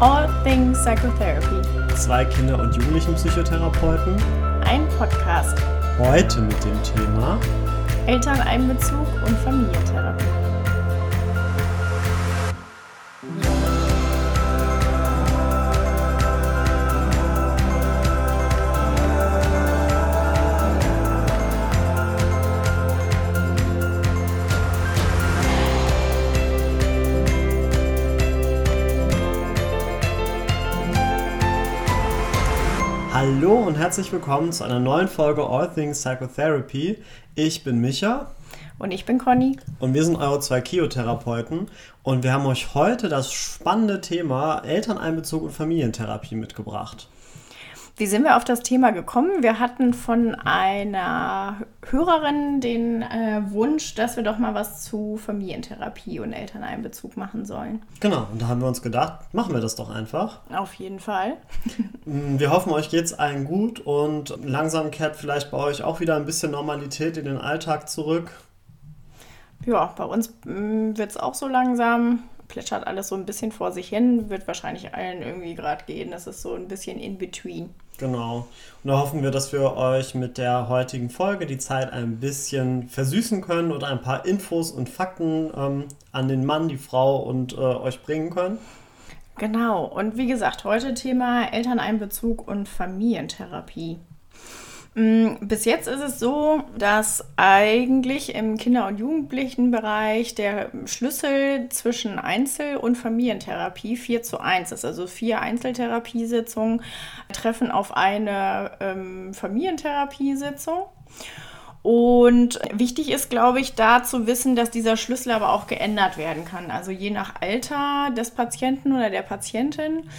All Things Psychotherapy. Zwei Kinder- und Jugendlichenpsychotherapeuten. Ein Podcast. Heute mit dem Thema Elterneinbezug und Familientherapie. Und herzlich willkommen zu einer neuen Folge All Things Psychotherapy. Ich bin Micha. Und ich bin Conny. Und wir sind eure zwei Kiotherapeuten. Und wir haben euch heute das spannende Thema Elterneinbezug und Familientherapie mitgebracht. Wie sind wir auf das Thema gekommen? Wir hatten von einer Hörerin den äh, Wunsch, dass wir doch mal was zu Familientherapie und Elterneinbezug machen sollen. Genau, und da haben wir uns gedacht, machen wir das doch einfach. Auf jeden Fall. Mm, wir hoffen, euch geht's allen gut und langsam kehrt vielleicht bei euch auch wieder ein bisschen Normalität in den Alltag zurück. Ja, bei uns mm, wird es auch so langsam plätschert alles so ein bisschen vor sich hin. Wird wahrscheinlich allen irgendwie gerade gehen. Das ist so ein bisschen in between. Genau. Und da hoffen wir, dass wir euch mit der heutigen Folge die Zeit ein bisschen versüßen können und ein paar Infos und Fakten ähm, an den Mann, die Frau und äh, euch bringen können. Genau. Und wie gesagt, heute Thema Elterneinbezug und Familientherapie. Mm, bis jetzt ist es so, dass eigentlich im Kinder- und Jugendlichenbereich der Schlüssel zwischen Einzel- und Familientherapie 4 zu 1 ist. Also vier Einzeltherapiesitzungen treffen auf eine ähm, Familientherapiesitzung. Und wichtig ist, glaube ich, da zu wissen, dass dieser Schlüssel aber auch geändert werden kann. Also je nach Alter des Patienten oder der Patientin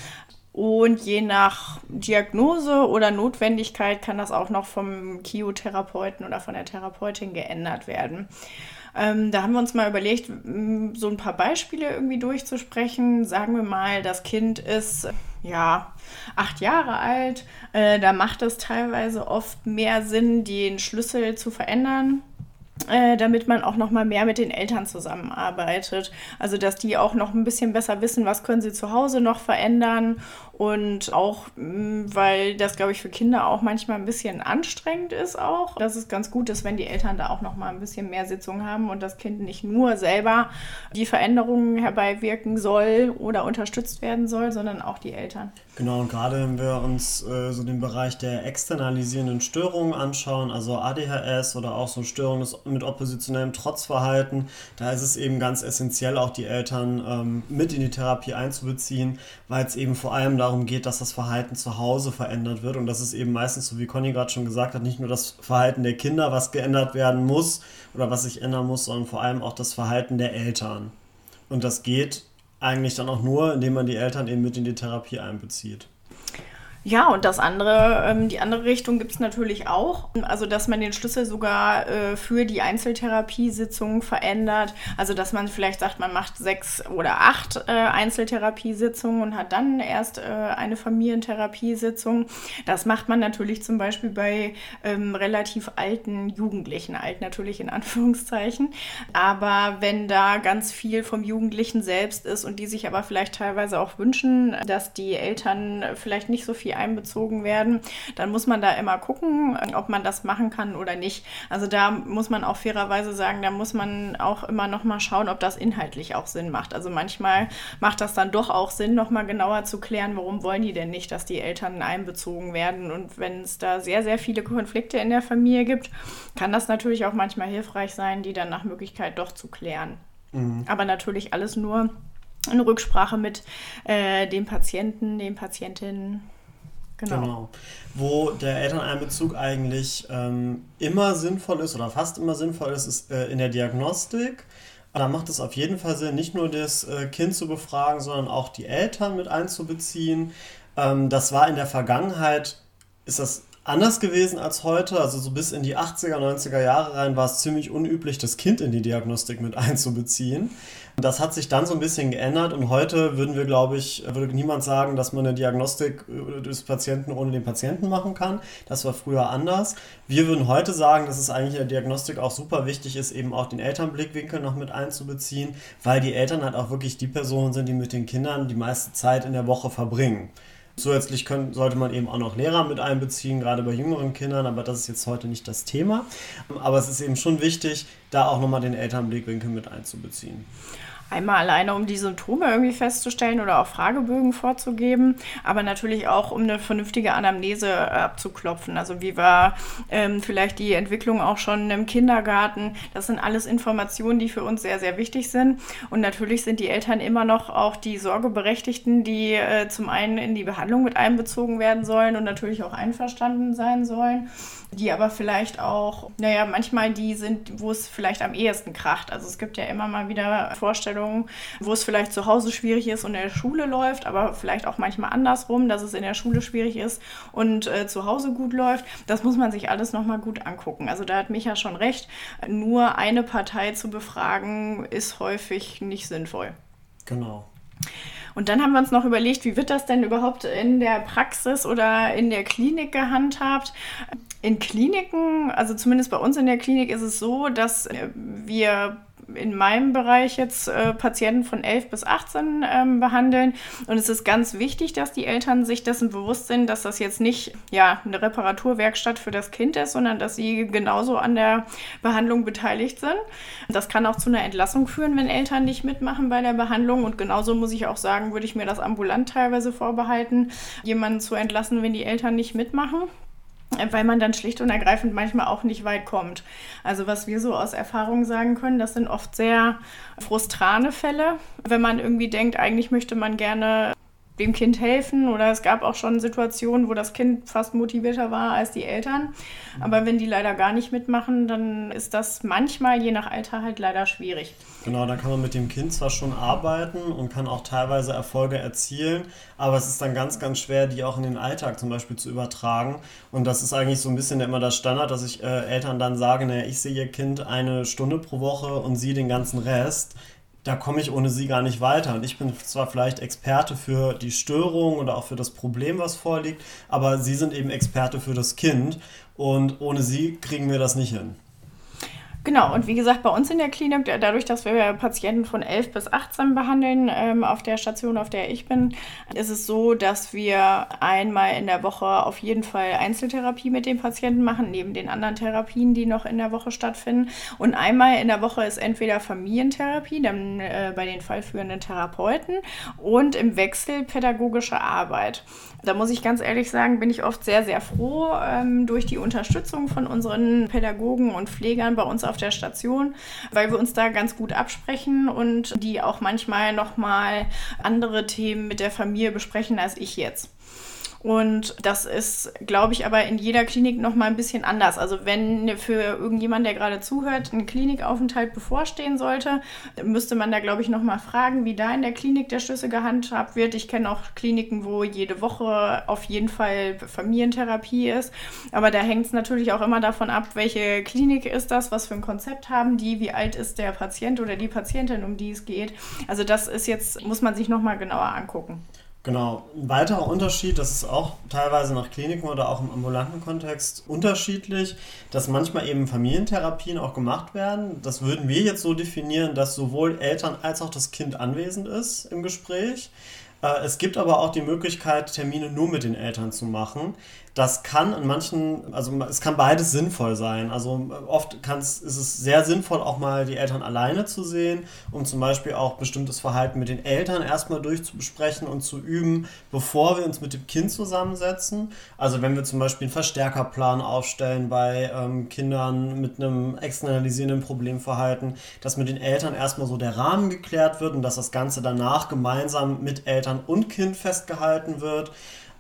und je nach Diagnose oder Notwendigkeit kann das auch noch vom Kiotherapeuten oder von der Therapeutin geändert werden. Ähm, da haben wir uns mal überlegt, so ein paar Beispiele irgendwie durchzusprechen. Sagen wir mal, das Kind ist ja acht Jahre alt. Äh, da macht es teilweise oft mehr Sinn, den Schlüssel zu verändern äh, damit man auch noch mal mehr mit den Eltern zusammenarbeitet. Also dass die auch noch ein bisschen besser wissen, was können sie zu Hause noch verändern und auch, mm, weil das, glaube ich, für Kinder auch manchmal ein bisschen anstrengend ist auch, dass es ganz gut ist, wenn die Eltern da auch noch mal ein bisschen mehr Sitzung haben und das Kind nicht nur selber die Veränderungen herbeiwirken soll oder unterstützt werden soll, sondern auch die Eltern. Genau, und gerade wenn wir uns äh, so den Bereich der externalisierenden Störungen anschauen, also ADHS oder auch so Störungen mit oppositionellem Trotzverhalten, da ist es eben ganz essentiell, auch die Eltern ähm, mit in die Therapie einzubeziehen, weil es eben vor allem darum geht, dass das Verhalten zu Hause verändert wird und das ist eben meistens, so wie Conny gerade schon gesagt hat, nicht nur das Verhalten der Kinder, was geändert werden muss oder was sich ändern muss, sondern vor allem auch das Verhalten der Eltern. Und das geht eigentlich dann auch nur, indem man die Eltern eben mit in die Therapie einbezieht. Ja, und das andere, ähm, die andere Richtung gibt es natürlich auch. Also, dass man den Schlüssel sogar äh, für die Einzeltherapiesitzung verändert. Also, dass man vielleicht sagt, man macht sechs oder acht äh, Einzeltherapiesitzungen und hat dann erst äh, eine Familientherapiesitzung. Das macht man natürlich zum Beispiel bei ähm, relativ alten Jugendlichen, alt natürlich in Anführungszeichen. Aber wenn da ganz viel vom Jugendlichen selbst ist und die sich aber vielleicht teilweise auch wünschen, dass die Eltern vielleicht nicht so viel einbezogen werden, dann muss man da immer gucken, ob man das machen kann oder nicht. Also da muss man auch fairerweise sagen, da muss man auch immer noch mal schauen, ob das inhaltlich auch Sinn macht. Also manchmal macht das dann doch auch Sinn, noch mal genauer zu klären, warum wollen die denn nicht, dass die Eltern einbezogen werden. Und wenn es da sehr, sehr viele Konflikte in der Familie gibt, kann das natürlich auch manchmal hilfreich sein, die dann nach Möglichkeit doch zu klären. Mhm. Aber natürlich alles nur in Rücksprache mit äh, dem Patienten, den Patientinnen. Genau. genau. Wo der Elterneinbezug eigentlich ähm, immer sinnvoll ist oder fast immer sinnvoll ist, ist äh, in der Diagnostik. Da macht es auf jeden Fall Sinn, nicht nur das äh, Kind zu befragen, sondern auch die Eltern mit einzubeziehen. Ähm, das war in der Vergangenheit, ist das anders gewesen als heute. Also so bis in die 80er, 90er Jahre rein war es ziemlich unüblich, das Kind in die Diagnostik mit einzubeziehen. Das hat sich dann so ein bisschen geändert und heute würden wir, glaube ich, würde niemand sagen, dass man eine Diagnostik des Patienten ohne den Patienten machen kann. Das war früher anders. Wir würden heute sagen, dass es eigentlich in der Diagnostik auch super wichtig ist, eben auch den Elternblickwinkel noch mit einzubeziehen, weil die Eltern halt auch wirklich die Personen sind, die mit den Kindern die meiste Zeit in der Woche verbringen. Zusätzlich können, sollte man eben auch noch Lehrer mit einbeziehen, gerade bei jüngeren Kindern, aber das ist jetzt heute nicht das Thema. Aber es ist eben schon wichtig, da auch nochmal den Elternblickwinkel mit einzubeziehen. Einmal alleine, um die Symptome irgendwie festzustellen oder auch Fragebögen vorzugeben, aber natürlich auch, um eine vernünftige Anamnese äh, abzuklopfen. Also wie war ähm, vielleicht die Entwicklung auch schon im Kindergarten. Das sind alles Informationen, die für uns sehr, sehr wichtig sind. Und natürlich sind die Eltern immer noch auch die Sorgeberechtigten, die äh, zum einen in die Behandlung mit einbezogen werden sollen und natürlich auch einverstanden sein sollen die aber vielleicht auch, naja, manchmal die sind, wo es vielleicht am ehesten kracht. Also es gibt ja immer mal wieder Vorstellungen, wo es vielleicht zu Hause schwierig ist und in der Schule läuft, aber vielleicht auch manchmal andersrum, dass es in der Schule schwierig ist und äh, zu Hause gut läuft. Das muss man sich alles nochmal gut angucken. Also da hat Micha schon recht, nur eine Partei zu befragen ist häufig nicht sinnvoll. Genau. Und dann haben wir uns noch überlegt, wie wird das denn überhaupt in der Praxis oder in der Klinik gehandhabt? In Kliniken, also zumindest bei uns in der Klinik ist es so, dass wir in meinem Bereich jetzt äh, Patienten von 11 bis 18 ähm, behandeln. Und es ist ganz wichtig, dass die Eltern sich dessen bewusst sind, dass das jetzt nicht ja, eine Reparaturwerkstatt für das Kind ist, sondern dass sie genauso an der Behandlung beteiligt sind. Das kann auch zu einer Entlassung führen, wenn Eltern nicht mitmachen bei der Behandlung. Und genauso muss ich auch sagen, würde ich mir das ambulant teilweise vorbehalten, jemanden zu entlassen, wenn die Eltern nicht mitmachen weil man dann schlicht und ergreifend manchmal auch nicht weit kommt. Also was wir so aus Erfahrung sagen können, das sind oft sehr frustrane Fälle, wenn man irgendwie denkt, eigentlich möchte man gerne dem Kind helfen oder es gab auch schon Situationen, wo das Kind fast motivierter war als die Eltern. Aber wenn die leider gar nicht mitmachen, dann ist das manchmal je nach Alter halt leider schwierig. Genau, dann kann man mit dem Kind zwar schon arbeiten und kann auch teilweise Erfolge erzielen, aber es ist dann ganz, ganz schwer, die auch in den Alltag zum Beispiel zu übertragen. Und das ist eigentlich so ein bisschen immer das Standard, dass ich äh, Eltern dann sage, naja, ich sehe ihr Kind eine Stunde pro Woche und sie den ganzen Rest da komme ich ohne sie gar nicht weiter. Und ich bin zwar vielleicht Experte für die Störung oder auch für das Problem, was vorliegt, aber sie sind eben Experte für das Kind und ohne sie kriegen wir das nicht hin. Genau, und wie gesagt, bei uns in der Klinik, dadurch, dass wir Patienten von 11 bis 18 behandeln ähm, auf der Station, auf der ich bin, ist es so, dass wir einmal in der Woche auf jeden Fall Einzeltherapie mit den Patienten machen, neben den anderen Therapien, die noch in der Woche stattfinden. Und einmal in der Woche ist entweder Familientherapie, dann äh, bei den fallführenden Therapeuten und im Wechsel pädagogische Arbeit. Da muss ich ganz ehrlich sagen, bin ich oft sehr, sehr froh ähm, durch die Unterstützung von unseren Pädagogen und Pflegern bei uns auf der Station, weil wir uns da ganz gut absprechen und die auch manchmal nochmal andere Themen mit der Familie besprechen als ich jetzt. Und das ist, glaube ich, aber in jeder Klinik noch mal ein bisschen anders. Also wenn für irgendjemand, der gerade zuhört, ein Klinikaufenthalt bevorstehen sollte, müsste man da, glaube ich, noch mal fragen, wie da in der Klinik der Schlüssel gehandhabt wird. Ich kenne auch Kliniken, wo jede Woche auf jeden Fall Familientherapie ist. Aber da hängt es natürlich auch immer davon ab, welche Klinik ist das, was für ein Konzept haben die, wie alt ist der Patient oder die Patientin, um die es geht. Also das ist jetzt, muss man sich noch mal genauer angucken. Genau. Ein weiterer Unterschied, das ist auch teilweise nach Kliniken oder auch im ambulanten Kontext unterschiedlich, dass manchmal eben Familientherapien auch gemacht werden. Das würden wir jetzt so definieren, dass sowohl Eltern als auch das Kind anwesend ist im Gespräch. Äh, es gibt aber auch die Möglichkeit, Termine nur mit den Eltern zu machen. Das kann in manchen, also es kann beides sinnvoll sein. Also oft ist es sehr sinnvoll, auch mal die Eltern alleine zu sehen, um zum Beispiel auch bestimmtes Verhalten mit den Eltern erstmal durchzubesprechen und zu üben, bevor wir uns mit dem Kind zusammensetzen. Also wenn wir zum Beispiel einen Verstärkerplan aufstellen bei ähm, Kindern mit einem externalisierenden Problemverhalten, dass mit den Eltern erstmal so der Rahmen geklärt wird und dass das Ganze danach gemeinsam mit Eltern und Kind festgehalten wird.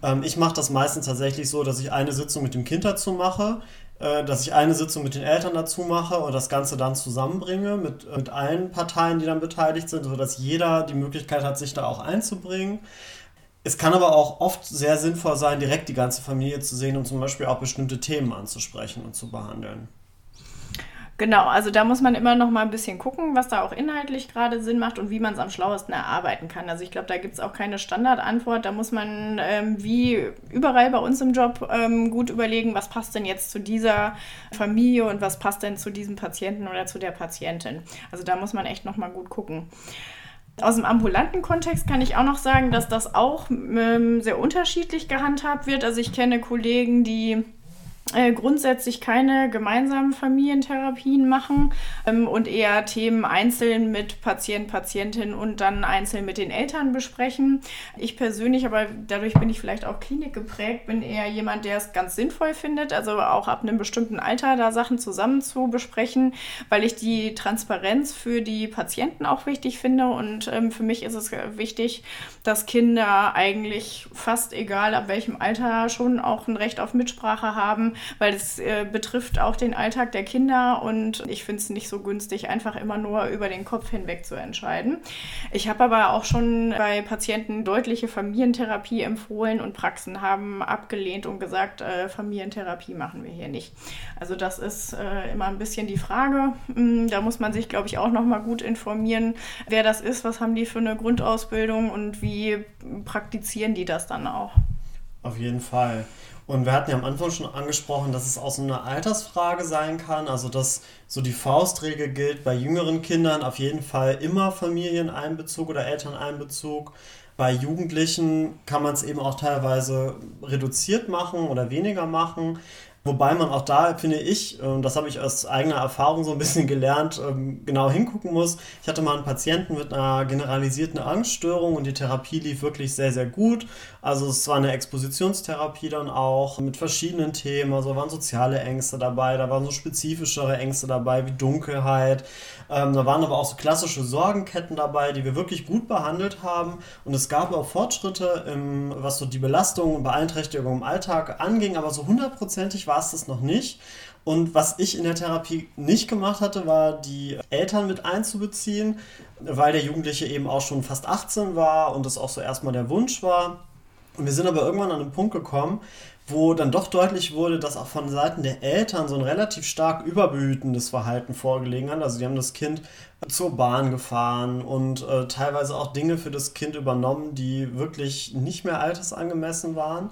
Ähm, ich mache das meistens tatsächlich so, dass ich eine Sitzung mit dem Kind dazu mache, äh, dass ich eine Sitzung mit den Eltern dazu mache und das Ganze dann zusammenbringe mit, äh, mit allen Parteien, die dann beteiligt sind, sodass jeder die Möglichkeit hat, sich da auch einzubringen. Es kann aber auch oft sehr sinnvoll sein, direkt die ganze Familie zu sehen und zum Beispiel auch bestimmte Themen anzusprechen und zu behandeln. Genau, also da muss man immer noch mal ein bisschen gucken, was da auch inhaltlich gerade Sinn macht und wie man es am schlauesten erarbeiten kann. Also ich glaube, da gibt es auch keine Standardantwort. Da muss man ähm, wie überall bei uns im Job ähm, gut überlegen, was passt denn jetzt zu dieser Familie und was passt denn zu diesem Patienten oder zu der Patientin. Also da muss man echt noch mal gut gucken. Aus dem ambulanten Kontext kann ich auch noch sagen, dass das auch ähm, sehr unterschiedlich gehandhabt wird. Also ich kenne Kollegen, die äh, grundsätzlich keine gemeinsamen Familientherapien machen ähm, und eher Themen einzeln mit Patient, Patientin und dann einzeln mit den Eltern besprechen. Ich persönlich, aber dadurch bin ich vielleicht auch klinikgeprägt, bin eher jemand, der es ganz sinnvoll findet, also auch ab einem bestimmten Alter da Sachen zusammen zu besprechen, weil ich die Transparenz für die Patienten auch wichtig finde und ähm, für mich ist es wichtig, dass Kinder eigentlich fast egal ab welchem Alter schon auch ein Recht auf Mitsprache haben weil es äh, betrifft auch den Alltag der Kinder und ich finde es nicht so günstig, einfach immer nur über den Kopf hinweg zu entscheiden. Ich habe aber auch schon bei Patienten deutliche Familientherapie empfohlen und Praxen haben abgelehnt und gesagt, äh, Familientherapie machen wir hier nicht. Also das ist äh, immer ein bisschen die Frage. Hm, da muss man sich, glaube ich, auch noch mal gut informieren, wer das ist, was haben die für eine Grundausbildung und wie praktizieren die das dann auch. Auf jeden Fall. Und wir hatten ja am Anfang schon angesprochen, dass es auch so eine Altersfrage sein kann. Also, dass so die Faustregel gilt bei jüngeren Kindern auf jeden Fall immer Familieneinbezug oder Elterneinbezug. Bei Jugendlichen kann man es eben auch teilweise reduziert machen oder weniger machen. Wobei man auch da, finde ich, und das habe ich aus eigener Erfahrung so ein bisschen gelernt, ähm, genau hingucken muss. Ich hatte mal einen Patienten mit einer generalisierten Angststörung und die Therapie lief wirklich sehr, sehr gut. Also es war eine Expositionstherapie dann auch mit verschiedenen Themen. Also waren soziale Ängste dabei, da waren so spezifischere Ängste dabei wie Dunkelheit. Ähm, da waren aber auch so klassische Sorgenketten dabei, die wir wirklich gut behandelt haben. Und es gab auch Fortschritte, was so die Belastung und Beeinträchtigung im Alltag anging, aber so hundertprozentig war es das noch nicht. Und was ich in der Therapie nicht gemacht hatte, war die Eltern mit einzubeziehen, weil der Jugendliche eben auch schon fast 18 war und das auch so erstmal der Wunsch war. Und wir sind aber irgendwann an einen Punkt gekommen, wo dann doch deutlich wurde, dass auch von Seiten der Eltern so ein relativ stark überbehütendes Verhalten vorgelegen hat. Also die haben das Kind zur Bahn gefahren und äh, teilweise auch Dinge für das Kind übernommen, die wirklich nicht mehr altersangemessen waren.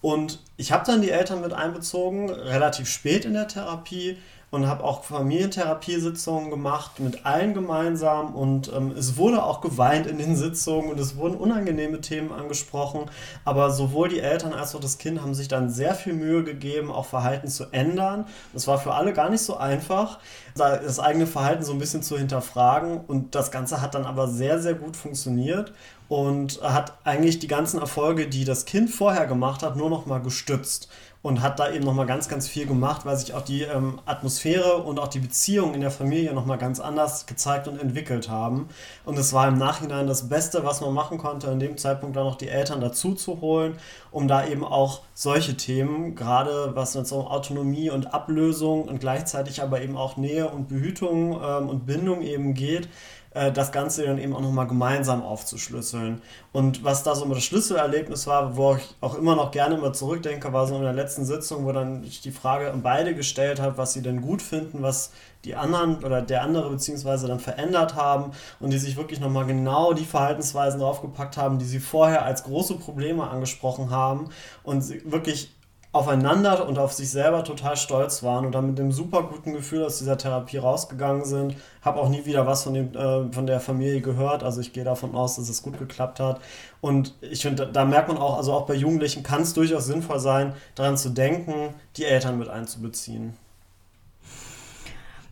Und ich habe dann die Eltern mit einbezogen, relativ spät in der Therapie und habe auch Familientherapiesitzungen gemacht mit allen gemeinsam und ähm, es wurde auch geweint in den Sitzungen und es wurden unangenehme Themen angesprochen, aber sowohl die Eltern als auch das Kind haben sich dann sehr viel Mühe gegeben, auch Verhalten zu ändern. Das war für alle gar nicht so einfach, das eigene Verhalten so ein bisschen zu hinterfragen. Und das Ganze hat dann aber sehr, sehr gut funktioniert und hat eigentlich die ganzen Erfolge, die das Kind vorher gemacht hat, nur noch mal gestützt und hat da eben noch mal ganz, ganz viel gemacht, weil sich auch die ähm, Atmosphäre und auch die Beziehungen in der Familie noch mal ganz anders gezeigt und entwickelt haben. Und es war im Nachhinein das Beste, was man machen konnte, in dem Zeitpunkt dann noch die Eltern dazu zu holen, um da eben auch solche Themen, gerade was jetzt um Autonomie und Ablösung und gleichzeitig aber eben auch Nähe und Behütung ähm, und Bindung eben geht, äh, das Ganze dann eben auch nochmal gemeinsam aufzuschlüsseln. Und was da so das Schlüsselerlebnis war, wo ich auch immer noch gerne mal zurückdenke, war so in der letzten Sitzung, wo dann ich die Frage an beide gestellt habe, was sie denn gut finden, was die anderen oder der andere beziehungsweise dann verändert haben und die sich wirklich nochmal genau die Verhaltensweisen draufgepackt haben, die sie vorher als große Probleme angesprochen haben und wirklich aufeinander und auf sich selber total stolz waren und dann mit einem super guten Gefühl aus dieser Therapie rausgegangen sind. Habe auch nie wieder was von, dem, äh, von der Familie gehört. Also ich gehe davon aus, dass es gut geklappt hat. Und ich finde, da merkt man auch, also auch bei Jugendlichen kann es durchaus sinnvoll sein, daran zu denken, die Eltern mit einzubeziehen.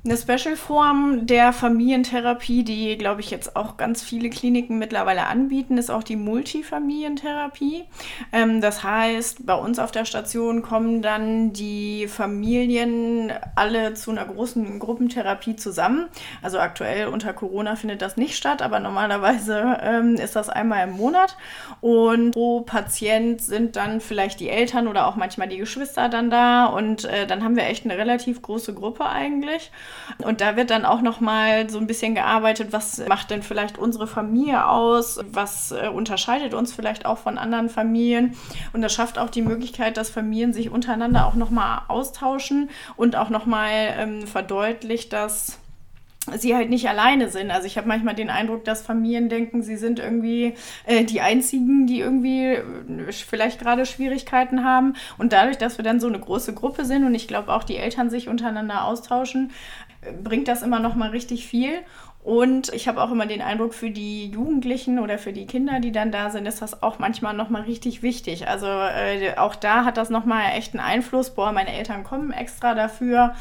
Eine Special-Form der Familientherapie, die, glaube ich, jetzt auch ganz viele Kliniken mittlerweile anbieten, ist auch die Multifamilientherapie. Ähm, das heißt, bei uns auf der Station kommen dann die Familien alle zu einer großen Gruppentherapie zusammen. Also aktuell unter Corona findet das nicht statt, aber normalerweise ähm, ist das einmal im Monat. Und pro Patient sind dann vielleicht die Eltern oder auch manchmal die Geschwister dann da. Und äh, dann haben wir echt eine relativ große Gruppe eigentlich. Und da wird dann auch nochmal so ein bisschen gearbeitet, was macht denn vielleicht unsere Familie aus, was äh, unterscheidet uns vielleicht auch von anderen Familien. Und das schafft auch die Möglichkeit, dass Familien sich untereinander auch nochmal austauschen und auch nochmal ähm, verdeutlicht, dass sie halt nicht alleine sind. Also ich habe manchmal den Eindruck, dass Familien denken, sie sind irgendwie äh, die Einzigen, die irgendwie äh, vielleicht gerade Schwierigkeiten haben. Und dadurch, dass wir dann so eine große Gruppe sind und ich glaube auch die Eltern sich untereinander austauschen, bringt das immer noch mal richtig viel. Und ich habe auch immer den Eindruck, für die Jugendlichen oder für die Kinder, die dann da sind, ist das auch manchmal nochmal richtig wichtig. Also äh, auch da hat das nochmal echt einen Einfluss. Boah, meine Eltern kommen extra dafür.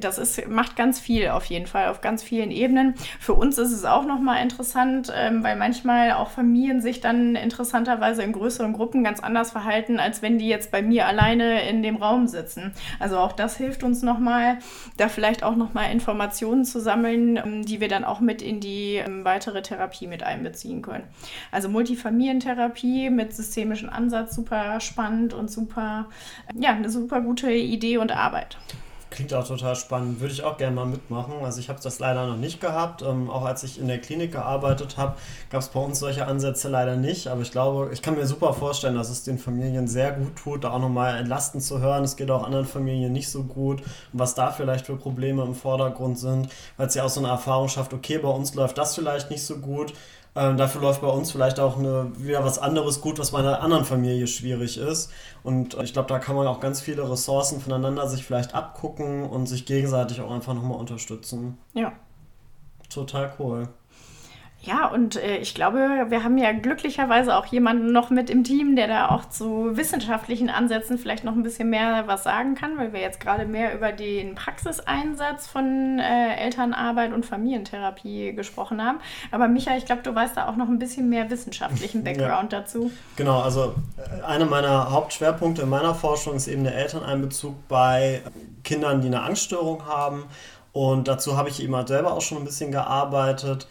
Das ist, macht ganz viel auf jeden Fall, auf ganz vielen Ebenen. Für uns ist es auch nochmal interessant, ähm, weil manchmal auch Familien sich dann interessanterweise in größeren Gruppen ganz anders verhalten, als wenn die jetzt bei mir alleine in dem Raum sitzen. Also auch das hilft uns nochmal, da vielleicht auch nochmal Informationen zu sammeln, ähm, die wir dann auch in die ähm, weitere Therapie mit einbeziehen können. Also Multifamilientherapie mit systemischem Ansatz, super spannend und super, ja, eine super gute Idee und Arbeit. Klingt auch total spannend. Würde ich auch gerne mal mitmachen. Also ich habe das leider noch nicht gehabt. Ähm, auch als ich in der Klinik gearbeitet habe, gab es bei uns solche Ansätze leider nicht. Aber ich glaube, ich kann mir super vorstellen, dass es den Familien sehr gut tut, da auch nochmal entlastend zu hören. Es geht auch anderen Familien nicht so gut. Was da vielleicht für Probleme im Vordergrund sind, weil es ja auch so eine Erfahrung schafft, okay, bei uns läuft das vielleicht nicht so gut ähm, dafür läuft bei uns vielleicht auch eine, wieder was anderes gut, was bei einer anderen Familie schwierig ist. Und ich glaube, da kann man auch ganz viele Ressourcen voneinander sich vielleicht abgucken und sich gegenseitig auch einfach nochmal unterstützen. Ja. Total cool. Ja, und äh, ich glaube, wir haben ja glücklicherweise auch jemanden noch mit im Team, der da auch zu wissenschaftlichen Ansätzen vielleicht noch ein bisschen mehr was sagen kann, weil wir jetzt gerade mehr über den Praxiseinsatz von äh, Elternarbeit und Familientherapie gesprochen haben. Aber Micha, ich glaube, du weißt da auch noch ein bisschen mehr wissenschaftlichen Background ja. dazu. Genau, also äh, einer meiner Hauptschwerpunkte in meiner Forschung ist eben der Elterneinbezug bei Kindern, die eine Angststörung haben. Und dazu habe ich eben halt selber auch schon ein bisschen gearbeitet.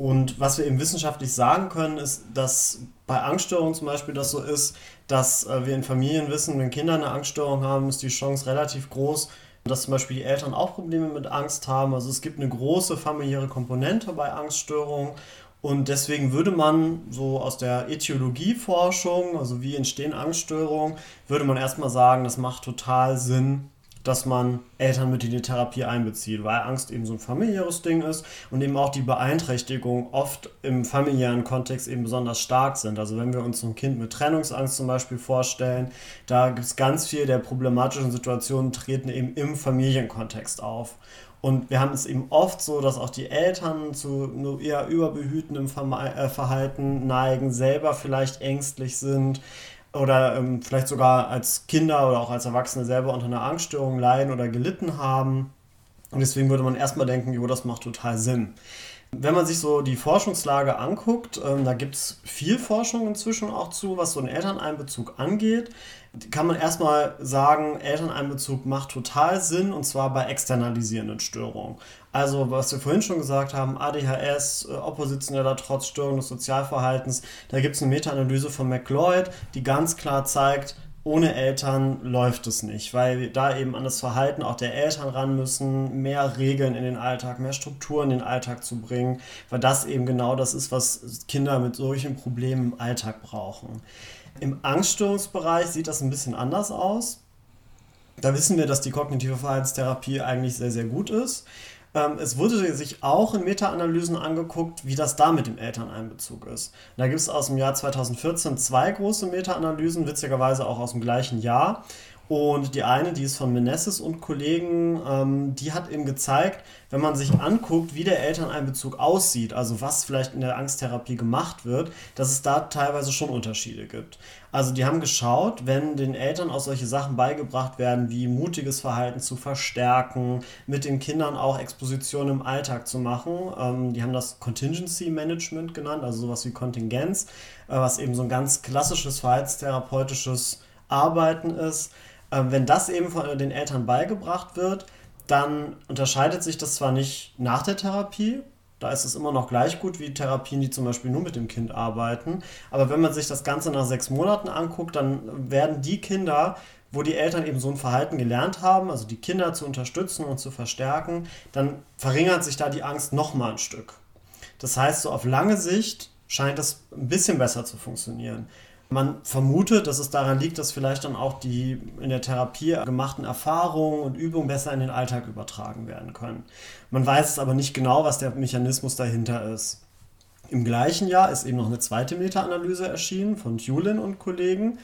Und was wir eben wissenschaftlich sagen können, ist, dass bei Angststörungen zum Beispiel das so ist, dass äh, wir in Familien wissen, wenn Kinder eine Angststörung haben, ist die Chance relativ groß, dass zum Beispiel die Eltern auch Probleme mit Angst haben. Also es gibt eine große familiäre Komponente bei Angststörungen. Und deswegen würde man so aus der Äthiologieforschung, also wie entstehen Angststörungen, würde man erstmal sagen, das macht total Sinn, dass man Eltern mit in die Therapie einbezieht, weil Angst eben so ein familiäres Ding ist und eben auch die Beeinträchtigungen oft im familiären Kontext eben besonders stark sind. Also wenn wir uns so ein Kind mit Trennungsangst zum Beispiel vorstellen, da gibt es ganz viel der problematischen Situationen treten eben im Familienkontext auf. Und wir haben es eben oft so, dass auch die Eltern zu eher überbehütendem äh, Verhalten neigen, selber vielleicht ängstlich sind, oder ähm, vielleicht sogar als Kinder oder auch als Erwachsene selber unter einer Angststörung leiden oder gelitten haben. Und deswegen würde man erstmal denken, jo, das macht total Sinn. Wenn man sich so die Forschungslage anguckt, ähm, da gibt es viel Forschung inzwischen auch zu, was so einen Elterneinbezug angeht kann man erstmal sagen, Elterneinbezug macht total Sinn und zwar bei externalisierenden Störungen. Also, was wir vorhin schon gesagt haben, ADHS, äh, oppositioneller Trotz, Störung des Sozialverhaltens, da gibt es eine Meta-Analyse von McLeod, die ganz klar zeigt, ohne Eltern läuft es nicht, weil wir da eben an das Verhalten auch der Eltern ran müssen, mehr Regeln in den Alltag, mehr Strukturen in den Alltag zu bringen, weil das eben genau das ist, was Kinder mit solchen Problemen im Alltag brauchen. Im Angststörungsbereich sieht das ein bisschen anders aus. Da wissen wir, dass die kognitive Verhaltenstherapie eigentlich sehr, sehr gut ist. Ähm, es wurde sich auch in Meta-Analysen angeguckt, wie das da mit dem Elterneinbezug ist. Da gibt es aus dem Jahr 2014 zwei große Meta-Analysen, witzigerweise auch aus dem gleichen Jahr. Und die eine, die ist von Meneses und Kollegen, ähm, die hat eben gezeigt, wenn man sich anguckt, wie der Elterneinbezug aussieht, also was vielleicht in der Angsttherapie gemacht wird, dass es da teilweise schon Unterschiede gibt. Also die haben geschaut, wenn den Eltern auch solche Sachen beigebracht werden, wie mutiges Verhalten zu verstärken, mit den Kindern auch Exposition im Alltag zu machen. Ähm, die haben das Contingency Management genannt, also sowas wie Kontingenz, äh, was eben so ein ganz klassisches verhaltenstherapeutisches Arbeiten ist wenn das eben von den Eltern beigebracht wird, dann unterscheidet sich das zwar nicht nach der Therapie, Da ist es immer noch gleich gut wie Therapien, die zum Beispiel nur mit dem Kind arbeiten. Aber wenn man sich das Ganze nach sechs Monaten anguckt, dann werden die Kinder, wo die Eltern eben so ein Verhalten gelernt haben, also die Kinder zu unterstützen und zu verstärken, dann verringert sich da die Angst nochmal ein Stück. Das heißt, so auf lange Sicht scheint das ein bisschen besser zu funktionieren. Man vermutet, dass es daran liegt, dass vielleicht dann auch die in der Therapie gemachten Erfahrungen und Übungen besser in den Alltag übertragen werden können. Man weiß es aber nicht genau, was der Mechanismus dahinter ist. Im gleichen Jahr ist eben noch eine zweite Meta-Analyse erschienen von Julin und Kollegen.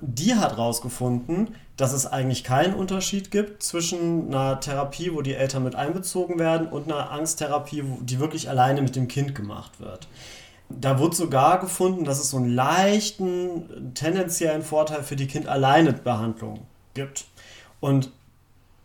Die hat herausgefunden, dass es eigentlich keinen Unterschied gibt zwischen einer Therapie, wo die Eltern mit einbezogen werden, und einer Angsttherapie, die wirklich alleine mit dem Kind gemacht wird. Da wurde sogar gefunden, dass es so einen leichten, tendenziellen Vorteil für die Kind-Alleine-Behandlung gibt. Und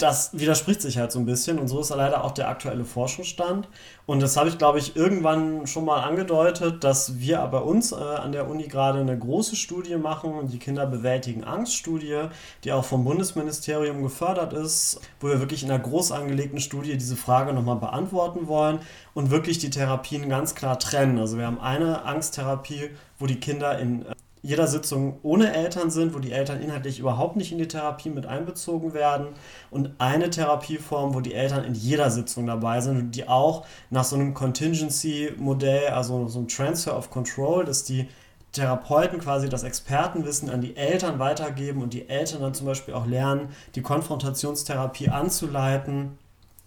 das widerspricht sich halt so ein bisschen und so ist leider auch der aktuelle Forschungsstand. Und das habe ich, glaube ich, irgendwann schon mal angedeutet, dass wir bei uns äh, an der Uni gerade eine große Studie machen, die Kinder bewältigen Angststudie, die auch vom Bundesministerium gefördert ist, wo wir wirklich in einer groß angelegten Studie diese Frage nochmal beantworten wollen und wirklich die Therapien ganz klar trennen. Also wir haben eine Angsttherapie, wo die Kinder in äh, jeder Sitzung ohne Eltern sind, wo die Eltern inhaltlich überhaupt nicht in die Therapie mit einbezogen werden. Und eine Therapieform, wo die Eltern in jeder Sitzung dabei sind und die auch nach so einem Contingency-Modell, also so einem Transfer of Control, dass die Therapeuten quasi das Expertenwissen an die Eltern weitergeben und die Eltern dann zum Beispiel auch lernen, die Konfrontationstherapie anzuleiten,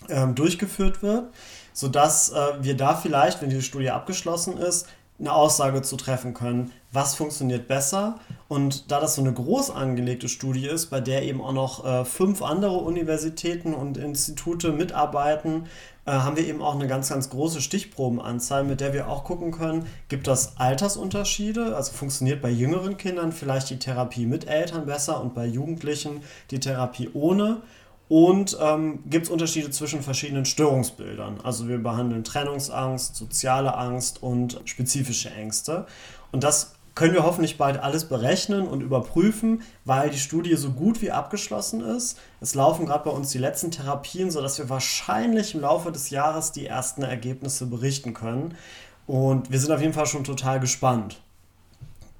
ähm, durchgeführt wird, sodass äh, wir da vielleicht, wenn diese Studie abgeschlossen ist, eine Aussage zu treffen können, was funktioniert besser. Und da das so eine groß angelegte Studie ist, bei der eben auch noch äh, fünf andere Universitäten und Institute mitarbeiten, äh, haben wir eben auch eine ganz, ganz große Stichprobenanzahl, mit der wir auch gucken können, gibt das Altersunterschiede, also funktioniert bei jüngeren Kindern vielleicht die Therapie mit Eltern besser und bei Jugendlichen die Therapie ohne. Und ähm, gibt es Unterschiede zwischen verschiedenen Störungsbildern? Also wir behandeln Trennungsangst, soziale Angst und spezifische Ängste. Und das können wir hoffentlich bald alles berechnen und überprüfen, weil die Studie so gut wie abgeschlossen ist. Es laufen gerade bei uns die letzten Therapien, sodass wir wahrscheinlich im Laufe des Jahres die ersten Ergebnisse berichten können. Und wir sind auf jeden Fall schon total gespannt.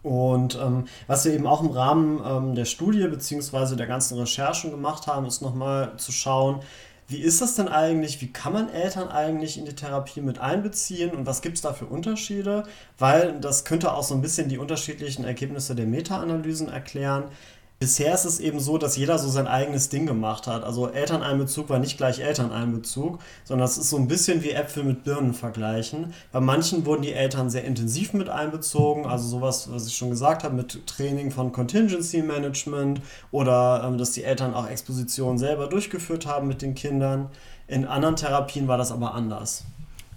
Und ähm, was wir eben auch im Rahmen ähm, der Studie bzw. der ganzen Recherchen gemacht haben, ist nochmal zu schauen, wie ist das denn eigentlich? Wie kann man Eltern eigentlich in die Therapie mit einbeziehen und was gibt es da für Unterschiede? Weil das könnte auch so ein bisschen die unterschiedlichen Ergebnisse der Meta-Analysen erklären. Bisher ist es eben so, dass jeder so sein eigenes Ding gemacht hat. Also Elterneinbezug war nicht gleich Elterneinbezug, sondern es ist so ein bisschen wie Äpfel mit Birnen vergleichen. Bei manchen wurden die Eltern sehr intensiv mit einbezogen, also sowas, was ich schon gesagt habe, mit Training von Contingency Management oder ähm, dass die Eltern auch Expositionen selber durchgeführt haben mit den Kindern. In anderen Therapien war das aber anders.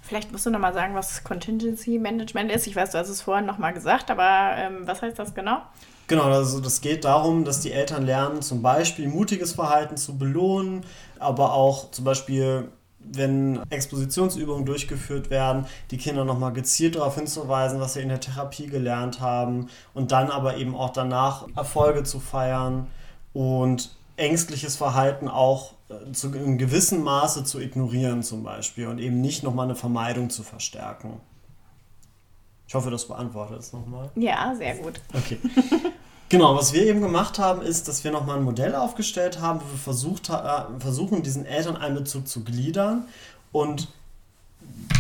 Vielleicht musst du nochmal sagen, was Contingency Management ist. Ich weiß, du hast es vorhin nochmal gesagt, aber ähm, was heißt das genau? Genau, also das geht darum, dass die Eltern lernen, zum Beispiel mutiges Verhalten zu belohnen, aber auch zum Beispiel, wenn Expositionsübungen durchgeführt werden, die Kinder nochmal gezielt darauf hinzuweisen, was sie in der Therapie gelernt haben und dann aber eben auch danach Erfolge zu feiern und ängstliches Verhalten auch äh, zu einem gewissen Maße zu ignorieren zum Beispiel und eben nicht nochmal eine Vermeidung zu verstärken. Ich hoffe, das beantwortet es nochmal. Ja, sehr gut. Okay. Genau, was wir eben gemacht haben, ist, dass wir nochmal ein Modell aufgestellt haben, wo wir versucht, äh, versuchen, diesen Elterneinbezug zu gliedern. Und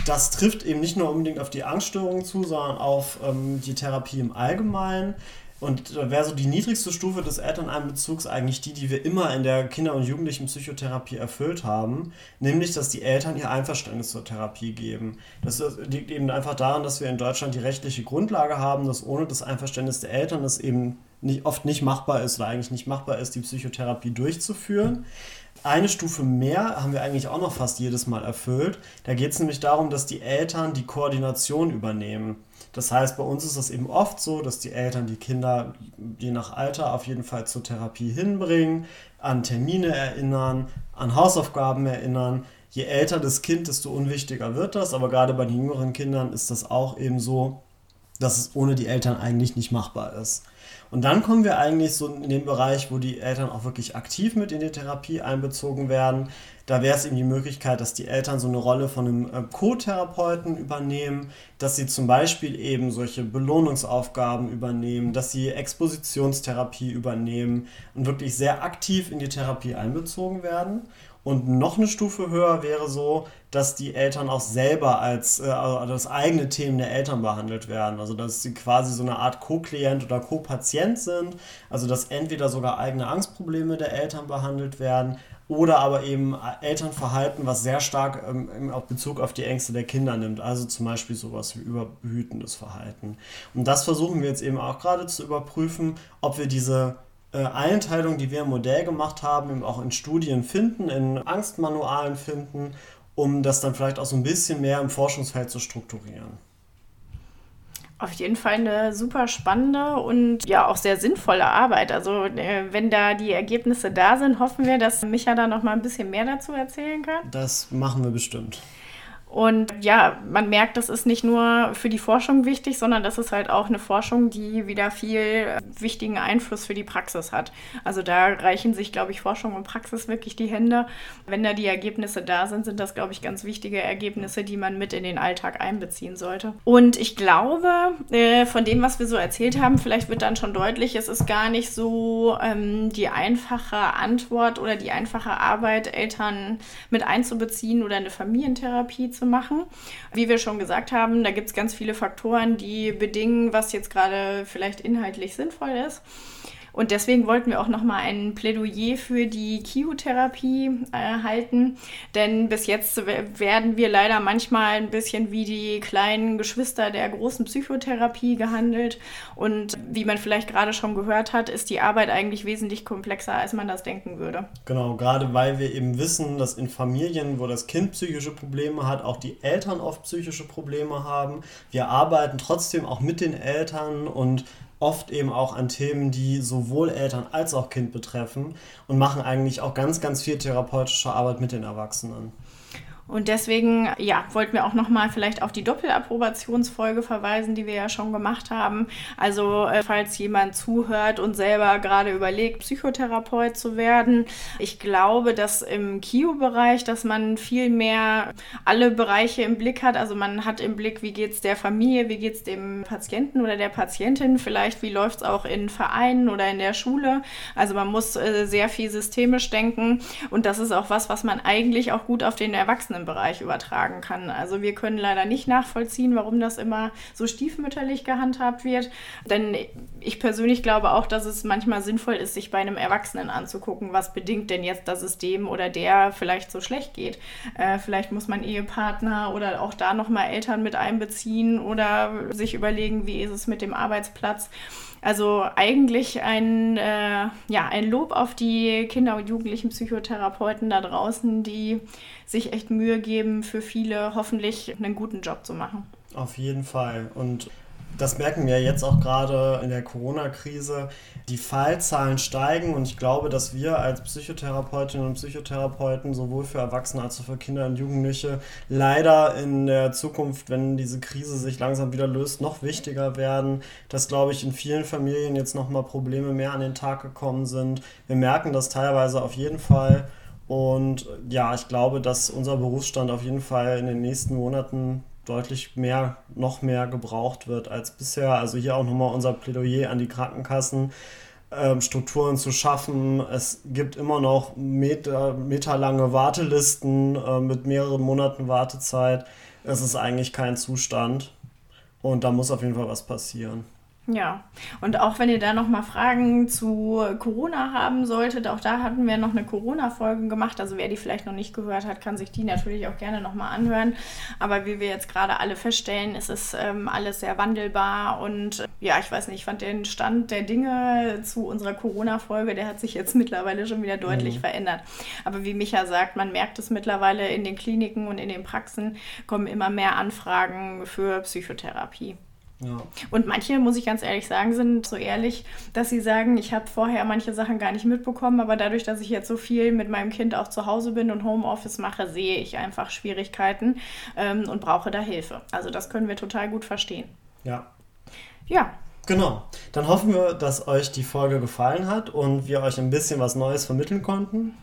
das trifft eben nicht nur unbedingt auf die Angststörungen zu, sondern auf ähm, die Therapie im Allgemeinen. Und da wäre so die niedrigste Stufe des Elterneinbezugs eigentlich die, die wir immer in der Kinder- und Jugendlichenpsychotherapie erfüllt haben, nämlich, dass die Eltern ihr Einverständnis zur Therapie geben. Das liegt eben einfach daran, dass wir in Deutschland die rechtliche Grundlage haben, dass ohne das Einverständnis der Eltern es eben nicht, oft nicht machbar ist oder eigentlich nicht machbar ist, die Psychotherapie durchzuführen. Eine Stufe mehr haben wir eigentlich auch noch fast jedes Mal erfüllt. Da geht es nämlich darum, dass die Eltern die Koordination übernehmen. Das heißt, bei uns ist es eben oft so, dass die Eltern die Kinder je nach Alter auf jeden Fall zur Therapie hinbringen, an Termine erinnern, an Hausaufgaben erinnern. Je älter das Kind, desto unwichtiger wird das. Aber gerade bei den jüngeren Kindern ist das auch eben so, dass es ohne die Eltern eigentlich nicht machbar ist. Und dann kommen wir eigentlich so in den Bereich, wo die Eltern auch wirklich aktiv mit in die Therapie einbezogen werden. Da wäre es eben die Möglichkeit, dass die Eltern so eine Rolle von einem äh, Co-Therapeuten übernehmen, dass sie zum Beispiel eben solche Belohnungsaufgaben übernehmen, dass sie Expositionstherapie übernehmen und wirklich sehr aktiv in die Therapie einbezogen werden. Und noch eine Stufe höher wäre so, dass die Eltern auch selber als äh, also das eigene Themen der Eltern behandelt werden. Also dass sie quasi so eine Art Co-Klient oder Co-Patient sind. Also dass entweder sogar eigene Angstprobleme der Eltern behandelt werden oder aber eben Elternverhalten, was sehr stark ähm, auf Bezug auf die Ängste der Kinder nimmt. Also zum Beispiel sowas wie überbehütendes Verhalten. Und das versuchen wir jetzt eben auch gerade zu überprüfen, ob wir diese äh, Einteilung, die wir im Modell gemacht haben, eben auch in Studien finden, in Angstmanualen finden, um das dann vielleicht auch so ein bisschen mehr im Forschungsfeld zu strukturieren. Auf jeden Fall eine super spannende und ja auch sehr sinnvolle Arbeit. Also äh, wenn da die Ergebnisse da sind, hoffen wir, dass Micha da noch mal ein bisschen mehr dazu erzählen kann. Das machen wir bestimmt. Und ja, man merkt, das ist nicht nur für die Forschung wichtig, sondern das ist halt auch eine Forschung, die wieder viel äh, wichtigen Einfluss für die Praxis hat. Also da reichen sich, glaube ich, Forschung und Praxis wirklich die Hände. Wenn da die Ergebnisse da sind, sind das, glaube ich, ganz wichtige Ergebnisse, die man mit in den Alltag einbeziehen sollte. Und ich glaube, äh, von dem, was wir so erzählt haben, vielleicht wird dann schon deutlich, es ist gar nicht so ähm, die einfache Antwort oder die einfache Arbeit, Eltern mit einzubeziehen oder eine Familientherapie zu zu machen. Wie wir schon gesagt haben, da gibt es ganz viele Faktoren, die bedingen, was jetzt gerade vielleicht inhaltlich sinnvoll ist. Und deswegen wollten wir auch nochmal ein Plädoyer für die Kiotherapie äh, halten. Denn bis jetzt werden wir leider manchmal ein bisschen wie die kleinen Geschwister der großen Psychotherapie gehandelt. Und wie man vielleicht gerade schon gehört hat, ist die Arbeit eigentlich wesentlich komplexer, als man das denken würde. Genau, gerade weil wir eben wissen, dass in Familien, wo das Kind psychische Probleme hat, auch die Eltern oft psychische Probleme haben. Wir arbeiten trotzdem auch mit den Eltern und oft eben auch an Themen, die sowohl Eltern als auch Kind betreffen und machen eigentlich auch ganz, ganz viel therapeutische Arbeit mit den Erwachsenen. Und deswegen, ja, wollten wir auch nochmal vielleicht auf die Doppelapprobationsfolge verweisen, die wir ja schon gemacht haben. Also, äh, falls jemand zuhört und selber gerade überlegt, Psychotherapeut zu werden, ich glaube, dass im KIO-Bereich, dass man viel mehr alle Bereiche im Blick hat. Also, man hat im Blick, wie geht es der Familie, wie geht es dem Patienten oder der Patientin, vielleicht, wie läuft es auch in Vereinen oder in der Schule. Also, man muss äh, sehr viel systemisch denken. Und das ist auch was, was man eigentlich auch gut auf den Erwachsenen Erwachsenenbereich übertragen kann. Also wir können leider nicht nachvollziehen, warum das immer so stiefmütterlich gehandhabt wird. Denn ich persönlich glaube auch, dass es manchmal sinnvoll ist, sich bei einem Erwachsenen anzugucken, was bedingt denn jetzt, dass es dem oder der vielleicht so schlecht geht. Äh, vielleicht muss man Ehepartner oder auch da nochmal Eltern mit einbeziehen oder sich überlegen, wie ist es mit dem Arbeitsplatz. Also eigentlich ein, äh, ja, ein Lob auf die Kinder- und Jugendlichen Psychotherapeuten da draußen, die sich echt Mühe geben, für viele hoffentlich einen guten Job zu machen. Auf jeden Fall. Und das merken wir jetzt auch gerade in der Corona-Krise. Die Fallzahlen steigen und ich glaube, dass wir als Psychotherapeutinnen und Psychotherapeuten sowohl für Erwachsene als auch für Kinder und Jugendliche leider in der Zukunft, wenn diese Krise sich langsam wieder löst, noch wichtiger werden. Dass, glaube ich, in vielen Familien jetzt nochmal Probleme mehr an den Tag gekommen sind. Wir merken das teilweise auf jeden Fall. Und ja, ich glaube, dass unser Berufsstand auf jeden Fall in den nächsten Monaten deutlich mehr, noch mehr gebraucht wird als bisher. Also hier auch nochmal unser Plädoyer an die Krankenkassen. Ähm, Strukturen zu schaffen. Es gibt immer noch meter, meterlange Wartelisten äh, mit mehreren Monaten Wartezeit. Es ist eigentlich kein Zustand und da muss auf jeden Fall was passieren. Ja, und auch wenn ihr da nochmal Fragen zu Corona haben solltet, auch da hatten wir noch eine Corona-Folge gemacht. Also wer die vielleicht noch nicht gehört hat, kann sich die natürlich auch gerne nochmal anhören. Aber wie wir jetzt gerade alle feststellen, ist es ähm, alles sehr wandelbar. Und ja, ich weiß nicht, ich fand den Stand der Dinge zu unserer Corona-Folge, der hat sich jetzt mittlerweile schon wieder deutlich mhm. verändert. Aber wie Micha sagt, man merkt es mittlerweile in den Kliniken und in den Praxen, kommen immer mehr Anfragen für Psychotherapie. Ja. Und manche, muss ich ganz ehrlich sagen, sind so ehrlich, dass sie sagen, ich habe vorher manche Sachen gar nicht mitbekommen, aber dadurch, dass ich jetzt so viel mit meinem Kind auch zu Hause bin und Homeoffice mache, sehe ich einfach Schwierigkeiten ähm, und brauche da Hilfe. Also das können wir total gut verstehen. Ja, Ja. Genau. Dann hoffen wir, dass euch die Folge gefallen hat und wir euch ein bisschen was Neues vermitteln konnten.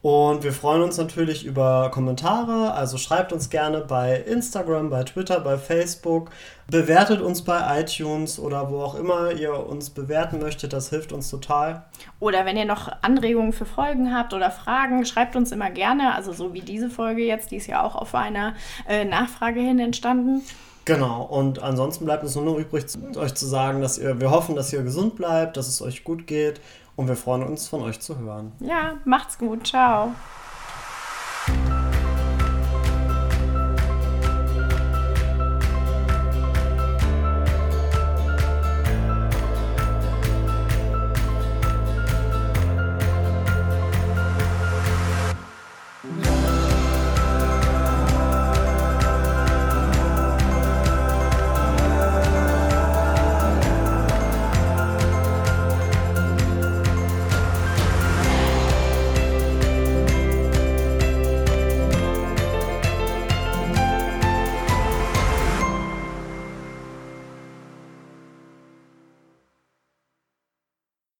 Und wir freuen uns natürlich über Kommentare, also schreibt uns gerne bei Instagram, bei Twitter, bei Facebook, bewertet uns bei iTunes oder wo auch immer ihr uns bewerten möchtet, das hilft uns total. Oder wenn ihr noch Anregungen für Folgen habt oder Fragen, schreibt uns immer gerne, also so wie diese Folge jetzt, die ist ja auch auf einer äh, Nachfrage hin entstanden. Genau, und ansonsten bleibt uns nur noch übrig, euch zu sagen, dass ihr, wir hoffen, dass ihr gesund bleibt, dass es euch gut geht und wir freuen uns, von euch zu hören. Ja, macht's gut. Ciao.